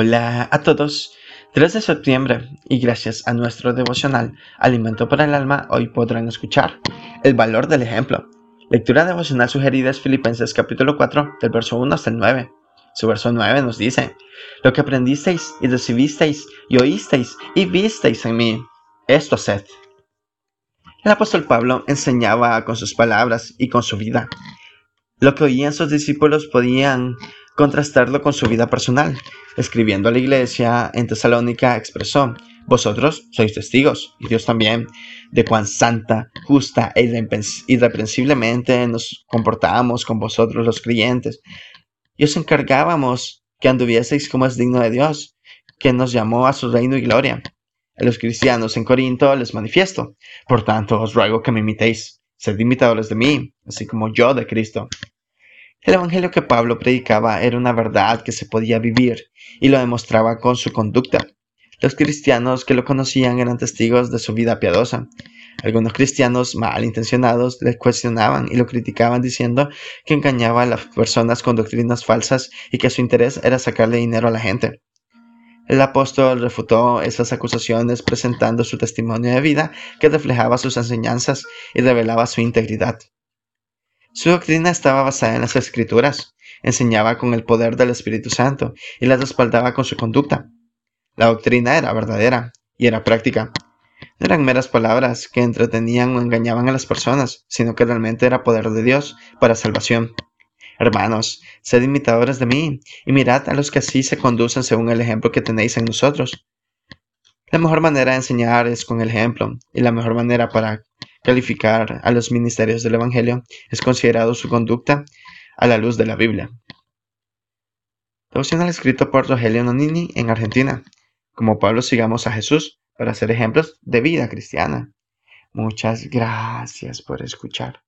Hola a todos. 3 de septiembre y gracias a nuestro devocional Alimento para el Alma, hoy podrán escuchar el valor del ejemplo. Lectura devocional sugerida es Filipenses capítulo 4 del verso 1 hasta el 9. Su verso 9 nos dice, Lo que aprendisteis y recibisteis y oísteis y visteis en mí, esto haced. El apóstol Pablo enseñaba con sus palabras y con su vida. Lo que oían sus discípulos podían contrastarlo con su vida personal. Escribiendo a la iglesia en Tesalónica expresó, vosotros sois testigos, y Dios también, de cuán santa, justa e irreprensiblemente nos comportamos con vosotros los creyentes. Y os encargábamos que anduvieseis como es digno de Dios, que nos llamó a su reino y gloria. A los cristianos en Corinto les manifiesto. Por tanto, os ruego que me imitéis. Sed imitadores de mí, así como yo de Cristo. El Evangelio que Pablo predicaba era una verdad que se podía vivir y lo demostraba con su conducta. Los cristianos que lo conocían eran testigos de su vida piadosa. Algunos cristianos malintencionados le cuestionaban y lo criticaban diciendo que engañaba a las personas con doctrinas falsas y que su interés era sacarle dinero a la gente. El apóstol refutó esas acusaciones presentando su testimonio de vida que reflejaba sus enseñanzas y revelaba su integridad. Su doctrina estaba basada en las escrituras, enseñaba con el poder del Espíritu Santo y las respaldaba con su conducta. La doctrina era verdadera y era práctica. No eran meras palabras que entretenían o engañaban a las personas, sino que realmente era poder de Dios para salvación. Hermanos, sed imitadores de mí y mirad a los que así se conducen según el ejemplo que tenéis en nosotros. La mejor manera de enseñar es con el ejemplo, y la mejor manera para calificar a los ministerios del Evangelio es considerado su conducta a la luz de la Biblia. Devocional escrito por Rogelio Nonini en Argentina. Como Pablo sigamos a Jesús para ser ejemplos de vida cristiana. Muchas gracias por escuchar.